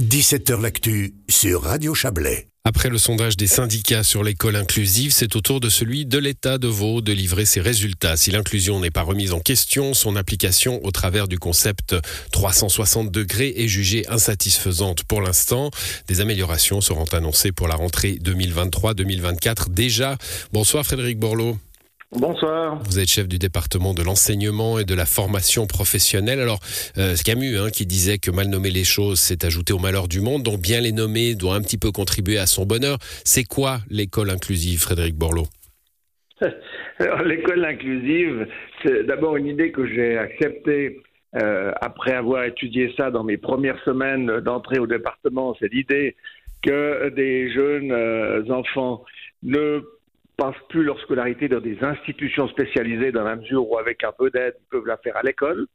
17h L'actu sur Radio Chablais. Après le sondage des syndicats sur l'école inclusive, c'est au tour de celui de l'État de Vaud de livrer ses résultats. Si l'inclusion n'est pas remise en question, son application au travers du concept 360 degrés est jugée insatisfaisante pour l'instant. Des améliorations seront annoncées pour la rentrée 2023-2024 déjà. Bonsoir Frédéric Borloo. Bonsoir. Vous êtes chef du département de l'enseignement et de la formation professionnelle. Alors, euh, Camus hein, qui disait que mal nommer les choses, c'est ajouter au malheur du monde, donc bien les nommer doit un petit peu contribuer à son bonheur. C'est quoi l'école inclusive, Frédéric Borloo? L'école inclusive, c'est d'abord une idée que j'ai acceptée euh, après avoir étudié ça dans mes premières semaines d'entrée au département. C'est l'idée que des jeunes euh, enfants ne passent plus leur scolarité dans des institutions spécialisées dans la mesure où avec un peu d'aide, ils peuvent la faire à l'école.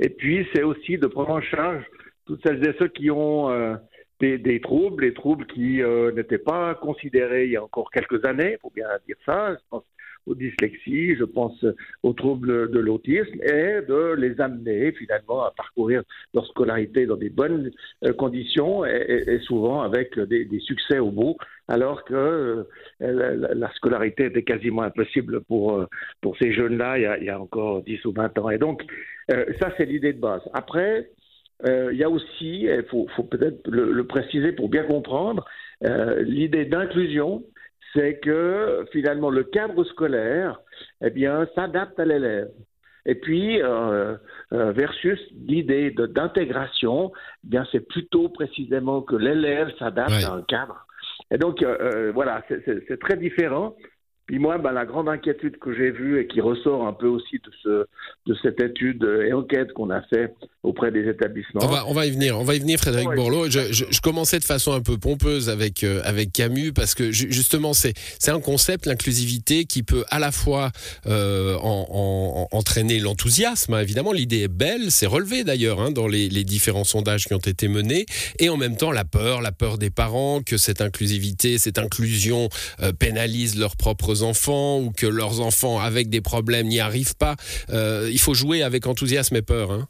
Et puis, c'est aussi de prendre en charge toutes celles et ceux qui ont euh, des, troubles, des troubles qui euh, n'étaient pas considérés il y a encore quelques années, il faut bien dire ça. Je pense aux dyslexies, je pense aux troubles de l'autisme et de les amener finalement à parcourir leur scolarité dans des bonnes euh, conditions et, souvent avec des, succès au bout, alors que euh, la, scolarité était quasiment impossible pour, euh, pour ces jeunes-là il, y a encore 10 ou 20 ans. Et donc, ça, c'est l'idée de base. Après, il y a aussi, il faut, peut-être le, le, préciser pour bien comprendre, l'idée d'inclusion c'est que finalement le cadre scolaire, eh bien, s'adapte à l'élève. Et puis, euh, euh, versus l'idée d'intégration, eh bien, c'est plutôt précisément que l'élève s'adapte à un cadre. Et donc, euh, voilà, c'est très différent. Puis moi, ben, la grande inquiétude que j'ai vue et qui ressort un peu aussi de, ce, de cette étude et enquête qu'on a fait auprès des établissements. On va, on va y venir, on va y venir, Frédéric Bourlot. Je, je, je, commençais de façon un peu pompeuse avec, euh, avec Camus parce que justement, c'est un concept, l'inclusivité, qui peut à la fois euh, en, en, entraîner l'enthousiasme. Hein, évidemment, l'idée est belle, c'est relevé d'ailleurs hein, dans les, les, différents sondages qui ont été menés, et en même temps la peur, la peur des parents que cette inclusivité, cette inclusion euh, pénalise leurs propres enfants ou que leurs enfants avec des problèmes n'y arrivent pas. Euh, il faut jouer avec enthousiasme et peur. Hein.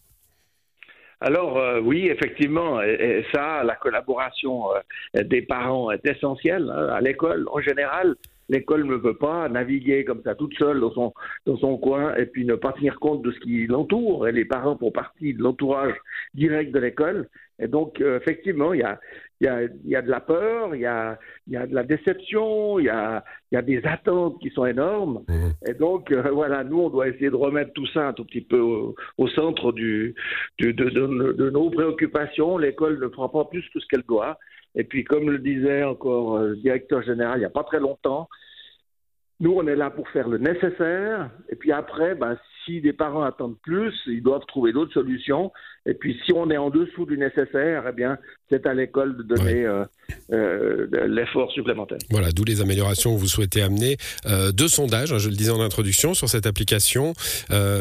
Alors euh, oui, effectivement, et, ça, la collaboration euh, des parents est essentielle hein. à l'école en général. L'école ne peut pas naviguer comme ça toute seule dans son, dans son coin et puis ne pas tenir compte de ce qui l'entoure. Et les parents font partie de l'entourage direct de l'école. Et donc, effectivement, il y a, y a, y a de la peur, il y a, y a de la déception, il y a, il y a des attentes qui sont énormes. Mmh. Et donc, euh, voilà, nous, on doit essayer de remettre tout ça un tout petit peu au, centre du, du de, de, de, nos préoccupations. L'école ne prend pas plus que ce qu'elle doit. Et puis, comme le disait encore euh, le directeur général il n'y a pas très longtemps, nous, on est là pour faire le nécessaire. Et puis après, ben, si des parents attendent plus, ils doivent trouver d'autres solutions. Et puis, si on est en dessous du nécessaire, eh bien, c'est à l'école de donner euh, euh, l'effort supplémentaire. Voilà, d'où les améliorations que vous souhaitez amener. Euh, deux sondages, hein, je le disais en introduction, sur cette application,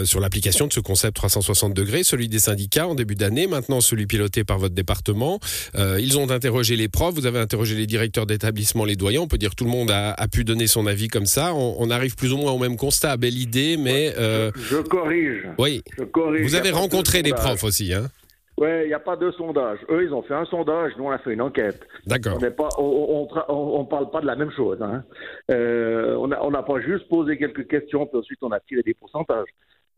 sur l'application de ce concept 360 degrés, celui des syndicats en début d'année, maintenant celui piloté par votre département. Ils ont interrogé les profs, vous avez interrogé les directeurs d'établissement, les doyens. On peut dire que tout le monde a, a pu donner son avis comme ça. On, on, arrive plus ou moins au même constat. Belle idée, mais... Je, je, corrige. Oui. Je corrige. Vous avez rencontré des profs aussi, hein oui, il n'y a pas de sondage. Eux, ils ont fait un sondage, nous, on a fait une enquête. D'accord. On on, parle pas de la même chose. Hein. Euh, on n'a pas juste posé quelques questions, puis ensuite on a tiré des pourcentages.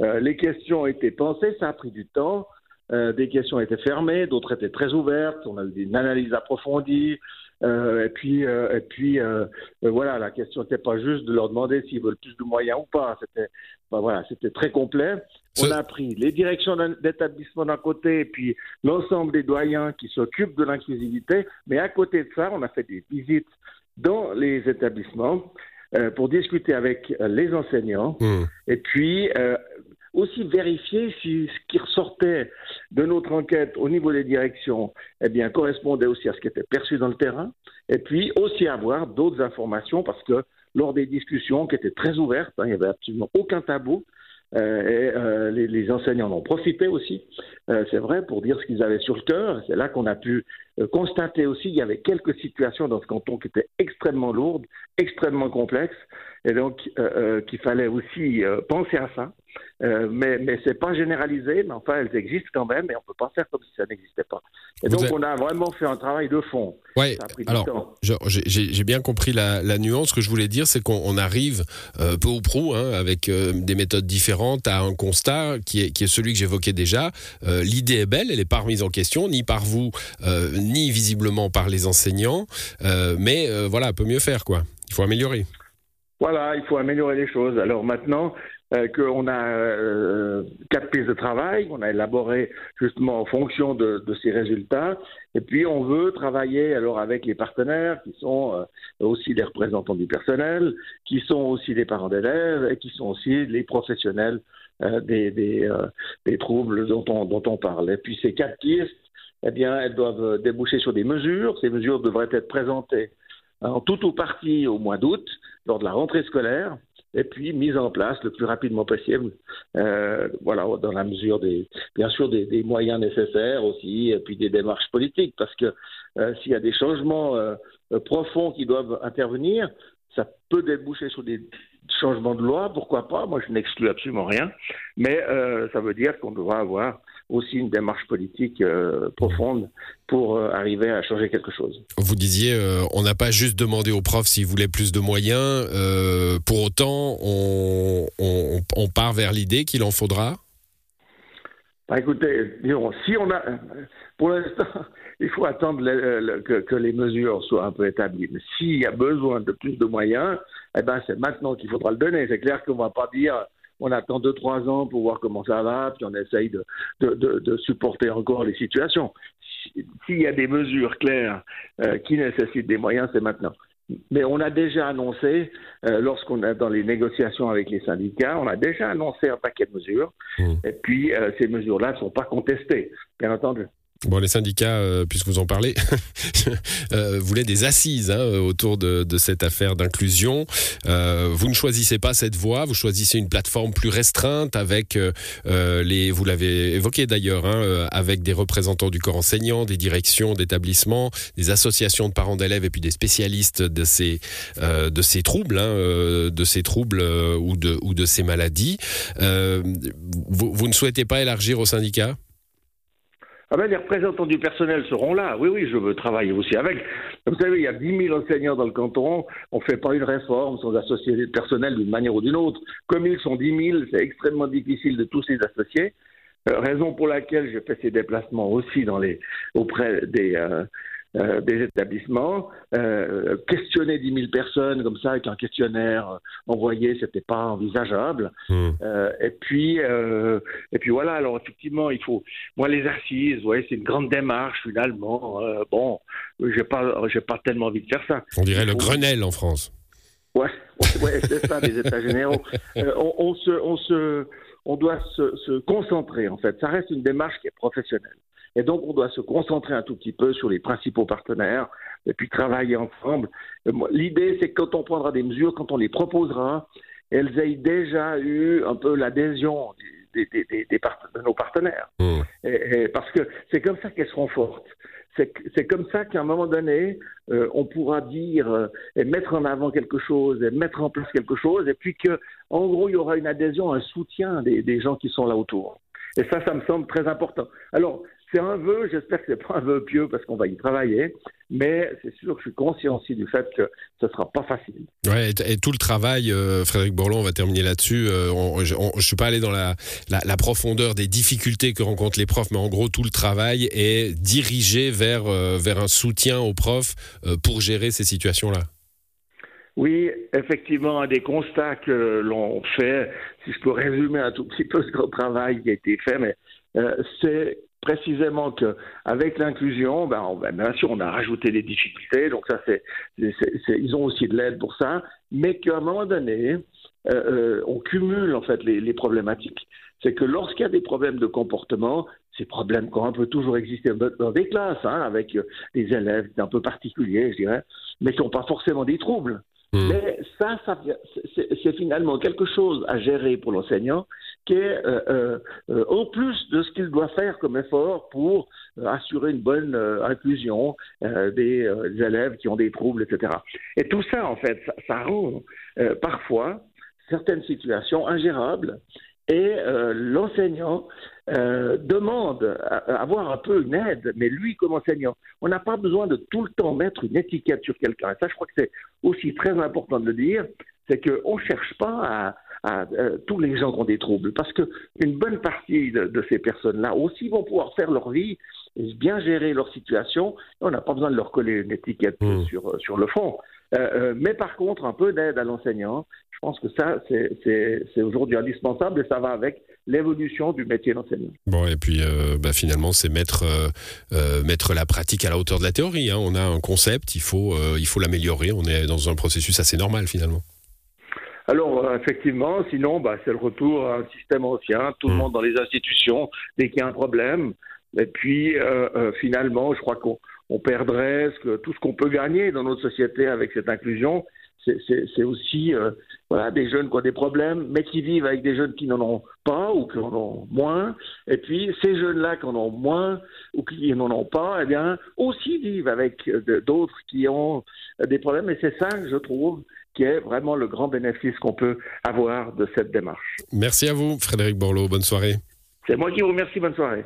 Euh, les questions été pensées, ça a pris du temps. Euh, des questions étaient fermées, d'autres étaient très ouvertes. On a eu une analyse approfondie. Euh, et puis, euh, et puis euh, voilà, la question n'était pas juste de leur demander s'ils veulent plus de moyens ou pas. C'était, ben voilà, c'était très complet. On a pris les directions d'établissement d'un côté et puis l'ensemble des doyens qui s'occupent de l'inclusivité. Mais à côté de ça, on a fait des visites dans les établissements pour discuter avec les enseignants. Mmh. Et puis, aussi vérifier si ce qui ressortait de notre enquête au niveau des directions eh bien, correspondait aussi à ce qui était perçu dans le terrain, et puis aussi avoir d'autres informations, parce que lors des discussions qui étaient très ouvertes, hein, il n'y avait absolument aucun tabou, euh, et euh, les, enseignants en ont profité aussi, euh, c'est vrai, pour dire ce qu'ils avaient sur le cœur. C'est là qu'on a pu euh, constater aussi qu'il y avait quelques situations dans ce canton qui étaient extrêmement lourdes, extrêmement complexes, et donc qu'il fallait aussi penser à ça. mais mais c'est pas généralisé, mais enfin elles existent quand même et on peut pas faire comme si ça n'existait pas. Et donc on a vraiment fait un travail de fond. Ouais. Alors j'ai bien compris la, la, nuance. Ce que je voulais dire, c'est qu'on arrive peu ou prou hein, avec des méthodes différentes à un constat qui est qui est celui que j'évoquais déjà. L'idée est belle, elle n'est pas remise en question ni par vous ni visiblement par les enseignants, mais voilà, peut mieux faire quoi. Il faut améliorer. Voilà, il faut améliorer les choses. Alors maintenant euh, qu'on a euh, quatre pistes de travail, on a élaboré justement en fonction de, ces résultats, et puis on veut travailler alors avec les partenaires qui sont euh, aussi les représentants du personnel, qui sont aussi les parents d'élèves et qui sont aussi les professionnels euh, des, des, des, troubles dont on, dont on parle. Et puis ces quatre pistes, eh bien, elles doivent déboucher sur des mesures. Ces mesures devraient être présentées en tout ou partie au mois d'août, lors de la rentrée scolaire, et puis mise en place le plus rapidement possible, euh, voilà, dans la mesure des, bien sûr, des, moyens nécessaires aussi, et puis des démarches politiques, parce que euh, s'il y a des changements euh, profonds qui doivent intervenir, ça peut déboucher sur des changements de loi, pourquoi pas, moi je n'exclus absolument rien, mais euh, ça veut dire qu'on devra avoir aussi une démarche politique euh, profonde pour euh, arriver à changer quelque chose. Vous disiez, euh, on n'a pas juste demandé aux profs s'ils voulaient plus de moyens, pour autant, on, on, on, part vers l'idée qu'il en faudra? Bah, Écoutez, disons, si on a, pour l'instant, il faut attendre le, le, que, que, les mesures soient un peu établies. Mais s'il y a besoin de plus de moyens, eh ben, c'est maintenant qu'il faudra le donner. C'est clair qu'on ne va pas dire on attend deux, trois ans pour voir comment ça va, puis on essaye de, de, de, de supporter encore les situations. S'il y a des mesures claires euh, qui nécessitent des moyens, c'est maintenant. Mais on a déjà annoncé, euh, lorsqu'on est dans les négociations avec les syndicats, on a déjà annoncé un paquet de mesures. Mmh. Et puis, euh, ces mesures-là ne sont pas contestées, bien entendu. Bon, les syndicats, euh, puisque vous en parlez, euh, voulaient des assises hein, autour de, cette affaire d'inclusion. Euh, vous ne choisissez pas cette voie, vous choisissez une plateforme plus restreinte avec les, vous l'avez évoqué d'ailleurs, hein, avec des représentants du corps enseignant, des directions d'établissements, des associations de parents d'élèves et puis des spécialistes de ces troubles, ou de ces maladies. Vous ne souhaitez pas élargir aux syndicats? Ah ben, les représentants du personnel seront là. Oui, oui, je veux travailler aussi avec. Vous savez, il y a 10 000 enseignants dans le canton. On ne fait pas une réforme sans associer le personnel d'une manière ou d'une autre. Comme ils sont 10 000, c'est extrêmement difficile de tous les associer. Euh, raison pour laquelle je fais ces déplacements aussi dans les, auprès des, euh, euh, des établissements, euh, questionner 10 000 personnes comme ça avec un questionnaire envoyé, c'était pas envisageable. Mmh. Euh, et puis, et puis voilà. Alors effectivement, il faut, moi les assises, ouais, c'est une grande démarche finalement. bon, j'ai pas, j'ai pas tellement envie de faire ça. On dirait le Grenelle en France. Ouais, ouais, c'est ça, les États généraux. On, on, se, on se, on doit se, se concentrer en fait. Ça reste une démarche qui est professionnelle. Et donc, on doit se concentrer un tout petit peu sur les principaux partenaires et puis travailler ensemble. L'idée, c'est que quand on prendra des mesures, quand on les proposera, elles aient déjà eu un peu l'adhésion des, des, des, des de nos partenaires. Mmh. Et, et parce que c'est comme ça qu'elles seront fortes. C'est comme ça qu'à un moment donné, euh, on pourra dire euh, et mettre en avant quelque chose, et mettre en place quelque chose, et puis que, en gros, il y aura une adhésion, un soutien des, des gens qui sont là autour. Et ça, ça me semble très important. Alors, c'est un vœu, j'espère que c'est pas un vœu pieux parce qu'on va y travailler, mais c'est sûr que je suis conscient aussi du fait que ce sera pas facile. Ouais, et, et tout le travail, euh, Frédéric Borlon, on va terminer là-dessus. Euh, je, on, je suis pas allé dans la, la, la, profondeur des difficultés que rencontrent les profs, mais en gros, tout le travail est dirigé vers, euh, vers un soutien aux profs pour gérer ces situations-là. Oui, effectivement, un des constats que l'on fait, si je peux résumer un tout petit peu ce travail qui a été fait, mais euh, c'est précisément que avec l'inclusion, ben, on, ben, bien sûr, on a rajouté des difficultés, donc ça, c'est, ils ont aussi de l'aide pour ça, mais qu'à un moment donné, euh, euh, on cumule en fait les, les problématiques. C'est que lorsqu'il y a des problèmes de comportement, ces problèmes qui ont un peu toujours existé dans des classes, hein, avec des élèves un peu particuliers, je dirais, mais qui n'ont pas forcément des troubles. Mmh. Mais ça, ça c'est finalement quelque chose à gérer pour l'enseignant qui est au plus de ce qu'il doit faire comme effort pour assurer une bonne inclusion des, élèves qui ont des troubles, etc. Et tout ça, en fait, ça rend parfois certaines situations ingérables et euh, l'enseignant euh, demande à, avoir un peu une aide, mais lui comme enseignant, on n'a pas besoin de tout le temps mettre une étiquette sur quelqu'un. Et ça, je crois que c'est aussi très important de le dire, c'est qu'on ne cherche pas à, euh, tous les gens qui ont des troubles, parce qu'une bonne partie de, ces personnes-là aussi vont pouvoir faire leur vie et bien gérer leur situation. On n'a pas besoin de leur coller une étiquette mmh. sur, sur le fond. mais par contre, un peu d'aide à l'enseignant, je pense que ça, c'est aujourd'hui indispensable et ça va avec l'évolution du métier d'enseignant. Bon, et puis euh, bah, finalement, c'est mettre, euh, euh, mettre la pratique à la hauteur de la théorie. Hein. On a un concept, il faut il faut l'améliorer. On est dans un processus assez normal finalement. Alors, effectivement, sinon, bah, c'est le retour à un système ancien, tout le mmh. monde dans les institutions, dès qu'il y a un problème. Et puis, finalement, je crois qu'on perdrait tout ce qu'on peut gagner dans notre société avec cette inclusion, c'est aussi euh, voilà, des jeunes qui ont des problèmes, mais qui vivent avec des jeunes qui n'en ont pas ou qui en ont moins. Et puis ces jeunes-là qui en ont moins ou qui n'en ont pas, eh bien, aussi vivent avec euh, d'autres qui ont des problèmes. Et c'est ça, je trouve, qui est vraiment le grand bénéfice qu'on peut avoir de cette démarche. Merci à vous, Frédéric Borloo. Bonne soirée. C'est moi qui vous remercie. Bonne soirée.